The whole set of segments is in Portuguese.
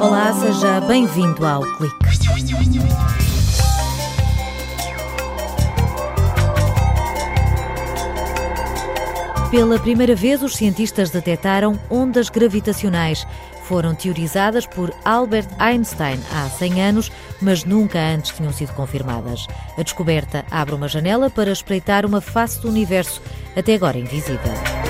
Olá, seja bem-vindo ao Clique. Pela primeira vez, os cientistas detectaram ondas gravitacionais. Foram teorizadas por Albert Einstein há 100 anos, mas nunca antes tinham sido confirmadas. A descoberta abre uma janela para espreitar uma face do universo, até agora invisível.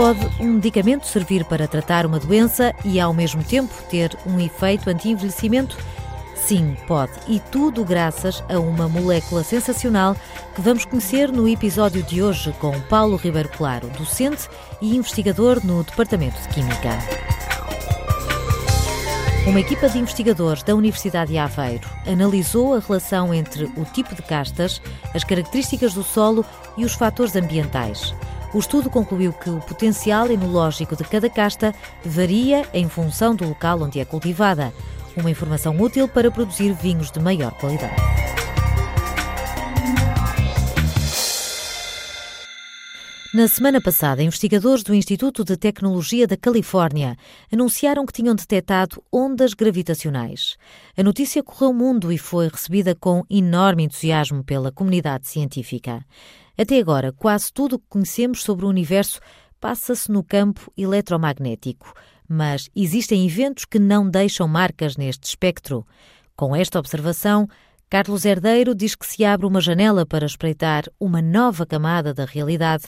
Pode um medicamento servir para tratar uma doença e, ao mesmo tempo, ter um efeito anti-envelhecimento? Sim, pode. E tudo graças a uma molécula sensacional que vamos conhecer no episódio de hoje com Paulo Ribeiro Claro, docente e investigador no Departamento de Química. Uma equipa de investigadores da Universidade de Aveiro analisou a relação entre o tipo de castas, as características do solo e os fatores ambientais. O estudo concluiu que o potencial enológico de cada casta varia em função do local onde é cultivada uma informação útil para produzir vinhos de maior qualidade. Na semana passada, investigadores do Instituto de Tecnologia da Califórnia anunciaram que tinham detectado ondas gravitacionais. A notícia correu o mundo e foi recebida com enorme entusiasmo pela comunidade científica. Até agora, quase tudo o que conhecemos sobre o universo passa-se no campo eletromagnético mas existem eventos que não deixam marcas neste espectro. Com esta observação, Carlos Herdeiro diz que se abre uma janela para espreitar uma nova camada da realidade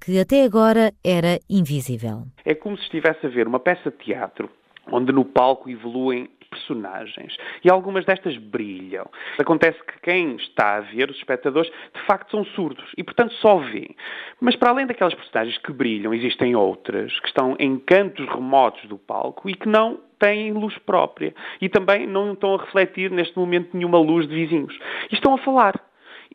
que até agora era invisível. É como se estivesse a ver uma peça de teatro onde no palco evoluem personagens. E algumas destas brilham. Acontece que quem está a ver, os espectadores, de facto são surdos e, portanto, só vêem. Mas para além daquelas personagens que brilham, existem outras que estão em cantos remotos do palco e que não têm luz própria. E também não estão a refletir neste momento nenhuma luz de vizinhos. E estão a falar.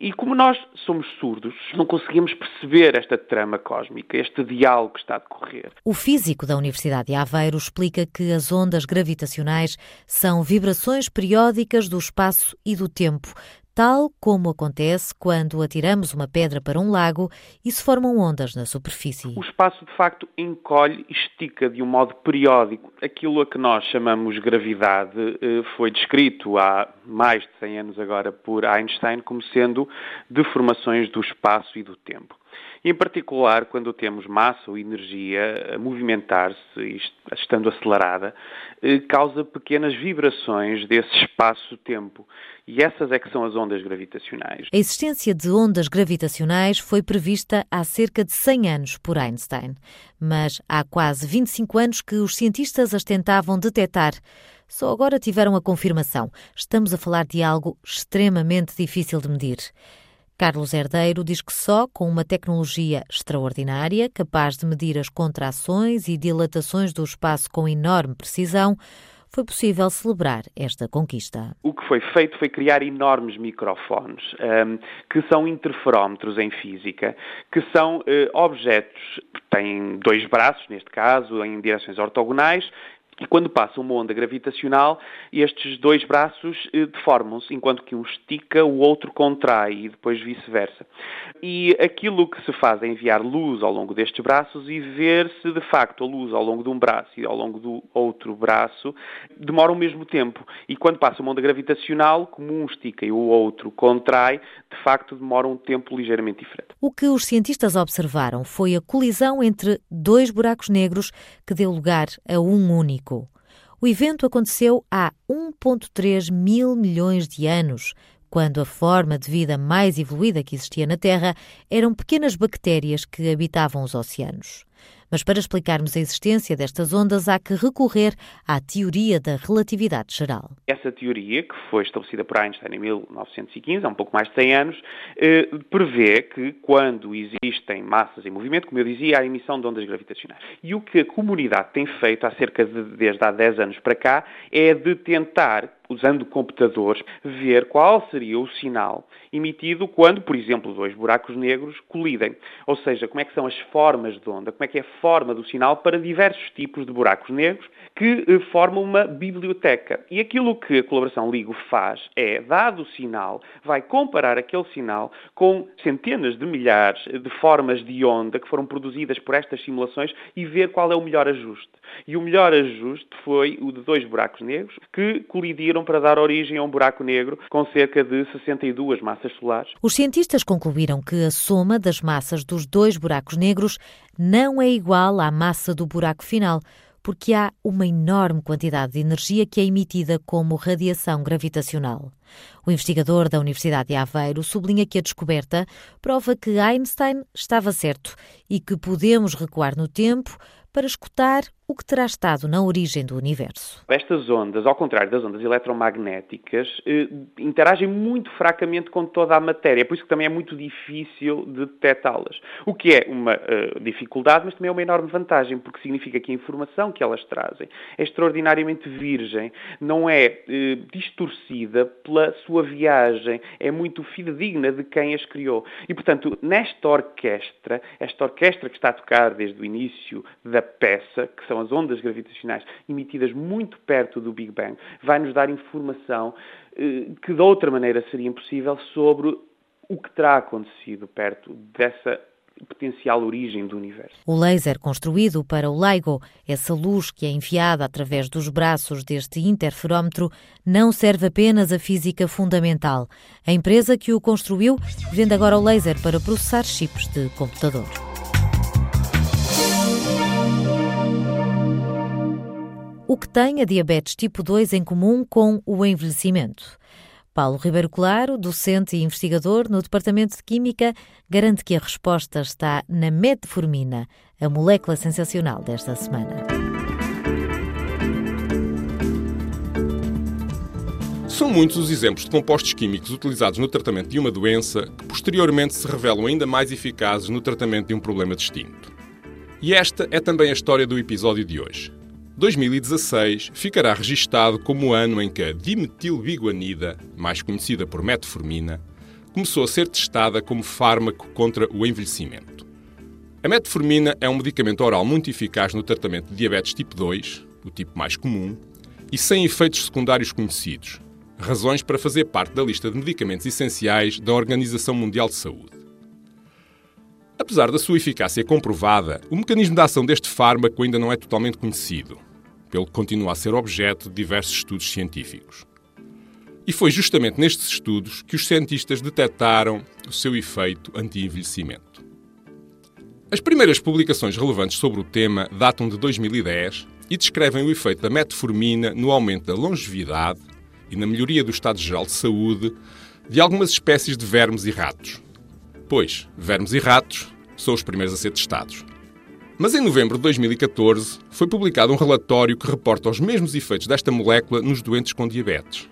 E como nós somos surdos, não conseguimos perceber esta trama cósmica, este diálogo que está a decorrer. O físico da Universidade de Aveiro explica que as ondas gravitacionais são vibrações periódicas do espaço e do tempo, tal como acontece quando atiramos uma pedra para um lago e se formam ondas na superfície. O espaço, de facto, encolhe e estica de um modo periódico. Aquilo a que nós chamamos gravidade eh, foi descrito há mais de 100 anos agora por Einstein como sendo deformações do espaço e do tempo. Em particular, quando temos massa ou energia a movimentar-se, estando acelerada, eh, causa pequenas vibrações desse espaço-tempo. E essas é que são as ondas gravitacionais. A existência de ondas gravitacionais foi prevista há cerca de 100 anos por Einstein. Mas há quase 25 anos que os cientistas as tentavam detectar. Só agora tiveram a confirmação. Estamos a falar de algo extremamente difícil de medir. Carlos Herdeiro diz que só com uma tecnologia extraordinária, capaz de medir as contrações e dilatações do espaço com enorme precisão, foi possível celebrar esta conquista. O que foi feito foi criar enormes microfones, um, que são interferómetros em física, que são uh, objetos que têm dois braços, neste caso, em direções ortogonais, e quando passa uma onda gravitacional, estes dois braços eh, deformam-se, enquanto que um estica, o outro contrai e depois vice-versa. E aquilo que se faz é enviar luz ao longo destes braços e ver se de facto a luz ao longo de um braço e ao longo do outro braço demora o mesmo tempo. E quando passa uma onda gravitacional, como um estica e o outro contrai, de facto demora um tempo ligeiramente diferente. O que os cientistas observaram foi a colisão entre dois buracos negros que deu lugar a um único. O evento aconteceu há 1,3 mil milhões de anos, quando a forma de vida mais evoluída que existia na Terra eram pequenas bactérias que habitavam os oceanos. Mas para explicarmos a existência destas ondas, há que recorrer à teoria da relatividade geral. Essa teoria, que foi estabelecida por Einstein em 1915, há um pouco mais de 100 anos, eh, prevê que quando existem massas em movimento, como eu dizia, há emissão de ondas gravitacionais. E o que a comunidade tem feito há cerca de, desde há 10 anos para cá, é de tentar usando computadores, ver qual seria o sinal emitido quando, por exemplo, dois buracos negros colidem. Ou seja, como é que são as formas de onda, como é que é a forma do sinal para diversos tipos de buracos negros que eh, formam uma biblioteca. E aquilo que a colaboração LIGO faz é, dado o sinal, vai comparar aquele sinal com centenas de milhares de formas de onda que foram produzidas por estas simulações e ver qual é o melhor ajuste. E o melhor ajuste foi o de dois buracos negros que colidiram para dar origem a um buraco negro com cerca de 62 massas solares. Os cientistas concluíram que a soma das massas dos dois buracos negros não é igual à massa do buraco final porque há uma enorme quantidade de energia que é emitida como radiação gravitacional. O investigador da Universidade de Aveiro sublinha que a descoberta prova que Einstein estava certo e que podemos recuar no tempo para escutar o que terá estado na origem do universo. Estas ondas, ao contrário das ondas eletromagnéticas, eh, interagem muito fracamente com toda a matéria, por isso que também é muito difícil de detectá-las. O que é uma uh, dificuldade, mas também é uma enorme vantagem, porque significa que a informação que elas trazem é extraordinariamente virgem, não é uh, distorcida pela sua viagem, é muito fidedigna de quem as criou. E, portanto, nesta orquestra, esta orquestra que está a tocar desde o início da peça, que são as ondas gravitacionais emitidas muito perto do Big Bang, vai nos dar informação eh, que de outra maneira seria impossível sobre o que terá acontecido perto dessa potencial origem do universo. O laser construído para o LIGO, essa luz que é enviada através dos braços deste interferómetro, não serve apenas a física fundamental. A empresa que o construiu vende agora o laser para processar chips de computador. O que tem a diabetes tipo 2 em comum com o envelhecimento. Paulo Ribeiro Claro, docente e investigador no Departamento de Química, garante que a resposta está na metformina, a molécula sensacional desta semana. São muitos os exemplos de compostos químicos utilizados no tratamento de uma doença que posteriormente se revelam ainda mais eficazes no tratamento de um problema distinto. E esta é também a história do episódio de hoje. 2016 ficará registado como o ano em que a dimetilbiguanida, mais conhecida por metformina, começou a ser testada como fármaco contra o envelhecimento. A metformina é um medicamento oral muito eficaz no tratamento de diabetes tipo 2, o tipo mais comum, e sem efeitos secundários conhecidos, razões para fazer parte da lista de medicamentos essenciais da Organização Mundial de Saúde. Apesar da sua eficácia comprovada, o mecanismo de ação deste fármaco ainda não é totalmente conhecido pelo que continua a ser objeto de diversos estudos científicos. E foi justamente nestes estudos que os cientistas detectaram o seu efeito anti-envelhecimento. As primeiras publicações relevantes sobre o tema datam de 2010 e descrevem o efeito da metformina no aumento da longevidade e na melhoria do estado geral de saúde de algumas espécies de vermes e ratos. Pois, vermes e ratos são os primeiros a ser testados. Mas em novembro de 2014 foi publicado um relatório que reporta os mesmos efeitos desta molécula nos doentes com diabetes.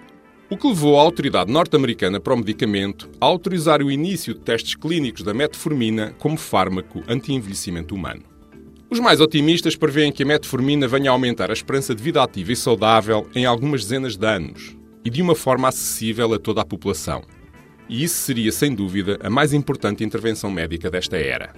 O que levou a autoridade norte-americana para o medicamento a autorizar o início de testes clínicos da metformina como fármaco anti-envelhecimento humano. Os mais otimistas prevêem que a metformina venha a aumentar a esperança de vida ativa e saudável em algumas dezenas de anos e de uma forma acessível a toda a população. E isso seria, sem dúvida, a mais importante intervenção médica desta era.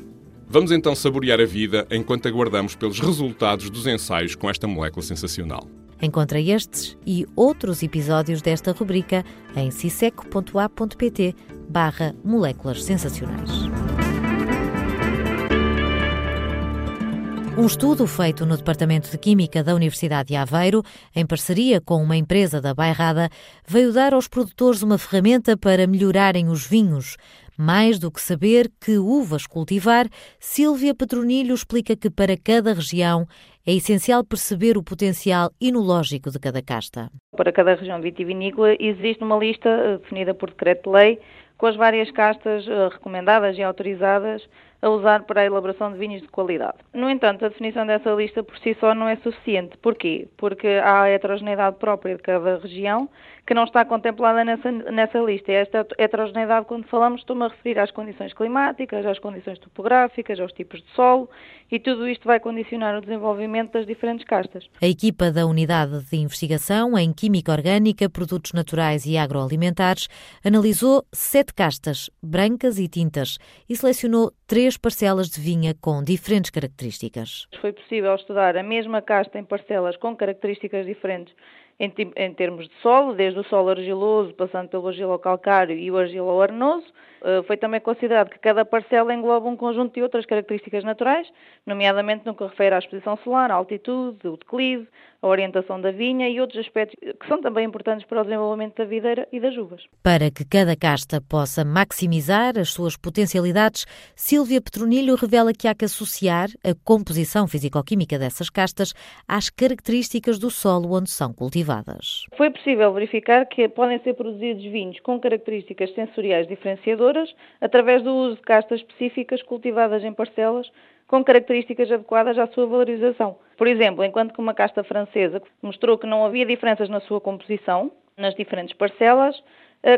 Vamos então saborear a vida enquanto aguardamos pelos resultados dos ensaios com esta molécula sensacional. Encontra estes e outros episódios desta rubrica em ciseco.a.pt barra moléculas sensacionais. Um estudo feito no Departamento de Química da Universidade de Aveiro, em parceria com uma empresa da Bairrada, veio dar aos produtores uma ferramenta para melhorarem os vinhos. Mais do que saber que uvas cultivar, Sílvia Petronilho explica que para cada região é essencial perceber o potencial inológico de cada casta. Para cada região vitivinícola existe uma lista eh, definida por decreto-lei com as várias castas eh, recomendadas e autorizadas a usar para a elaboração de vinhos de qualidade. No entanto, a definição dessa lista por si só não é suficiente. Porquê? Porque há a heterogeneidade própria de cada região que não está contemplada nessa, nessa lista. E esta heterogeneidade, quando falamos, estou-me a referir às condições climáticas, às condições topográficas, aos tipos de solo, e tudo isto vai condicionar o desenvolvimento das diferentes castas. A equipa da Unidade de Investigação em Química Orgânica, Produtos Naturais e Agroalimentares analisou sete castas, brancas e tintas, e selecionou três parcelas de vinha com diferentes características. Foi possível estudar a mesma casta em parcelas com características diferentes em, termos de solo, desde o solo argiloso, passando pelo argilo-calcário e o argilo-arenoso, eh, foi também considerado que cada parcela engloba um conjunto de outras características naturais, nomeadamente no que refere à exposição solar, à altitude, o declive, a orientação da vinha e outros aspectos que são também importantes para o desenvolvimento da videira e das uvas. Para que cada casta possa maximizar as suas potencialidades, Silvia Petronilho revela que há que associar a composição fisicoquímica dessas castas às características do solo onde são cultivadas. Foi possível verificar que podem ser produzidos vinhos com características sensoriais diferenciadoras através do uso de castas específicas cultivadas em parcelas com características adequadas à sua valorização. Por exemplo, enquanto que uma casta francesa mostrou que não havia diferenças na sua composição, nas diferentes parcelas,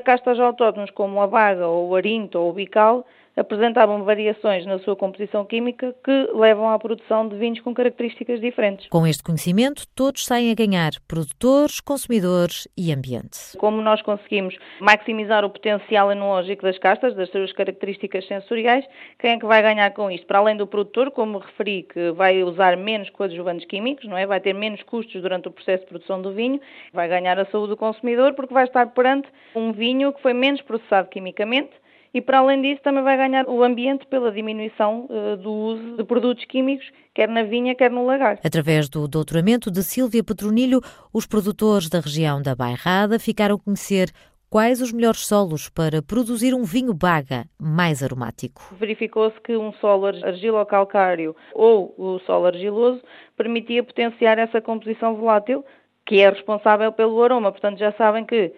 castas autóctones como a vaga ou o arinto ou o bical apresentavam variações na sua composição química que levam à produção de vinhos com características diferentes. Com este conhecimento, todos saem a ganhar, produtores, consumidores e ambiente. Como nós conseguimos maximizar o potencial enológico das castas, das suas características sensoriais, quem é que vai ganhar com isto? Para além do produtor, como referi, que vai usar menos coadjuvantes químicos, não é? Vai ter menos custos durante o processo de produção do vinho, vai ganhar a saúde do consumidor porque vai estar perante um vinho que foi menos processado quimicamente, e, para além disso, também vai ganhar o ambiente pela diminuição uh, do uso de produtos químicos, quer na vinha, quer no lagar. Através do doutoramento de Sílvia Petronilho, os produtores da região da Bairrada ficaram a conhecer quais os melhores solos para produzir um vinho baga mais aromático. Verificou-se que um solo argilo-calcário ou o solo argiloso permitia potenciar essa composição volátil, que é responsável pelo aroma. Portanto, já sabem que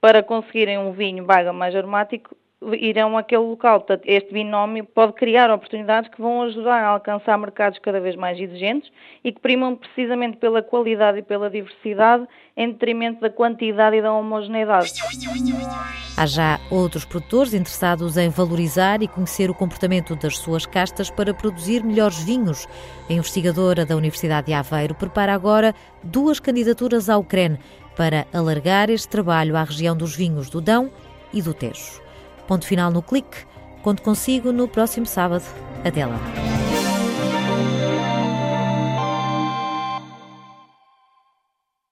para conseguirem um vinho baga mais aromático, irão àquele local. Portanto, este binómio pode criar oportunidades que vão ajudar a alcançar mercados cada vez mais exigentes e que primam precisamente pela qualidade e pela diversidade em detrimento da quantidade e da homogeneidade. Há já outros produtores interessados em valorizar e conhecer o comportamento das suas castas para produzir melhores vinhos. A investigadora da Universidade de Aveiro prepara agora duas candidaturas ao CREN para alargar este trabalho à região dos vinhos do Dão e do Tejo. Ponto final no clique. Conto consigo no próximo sábado. Até lá.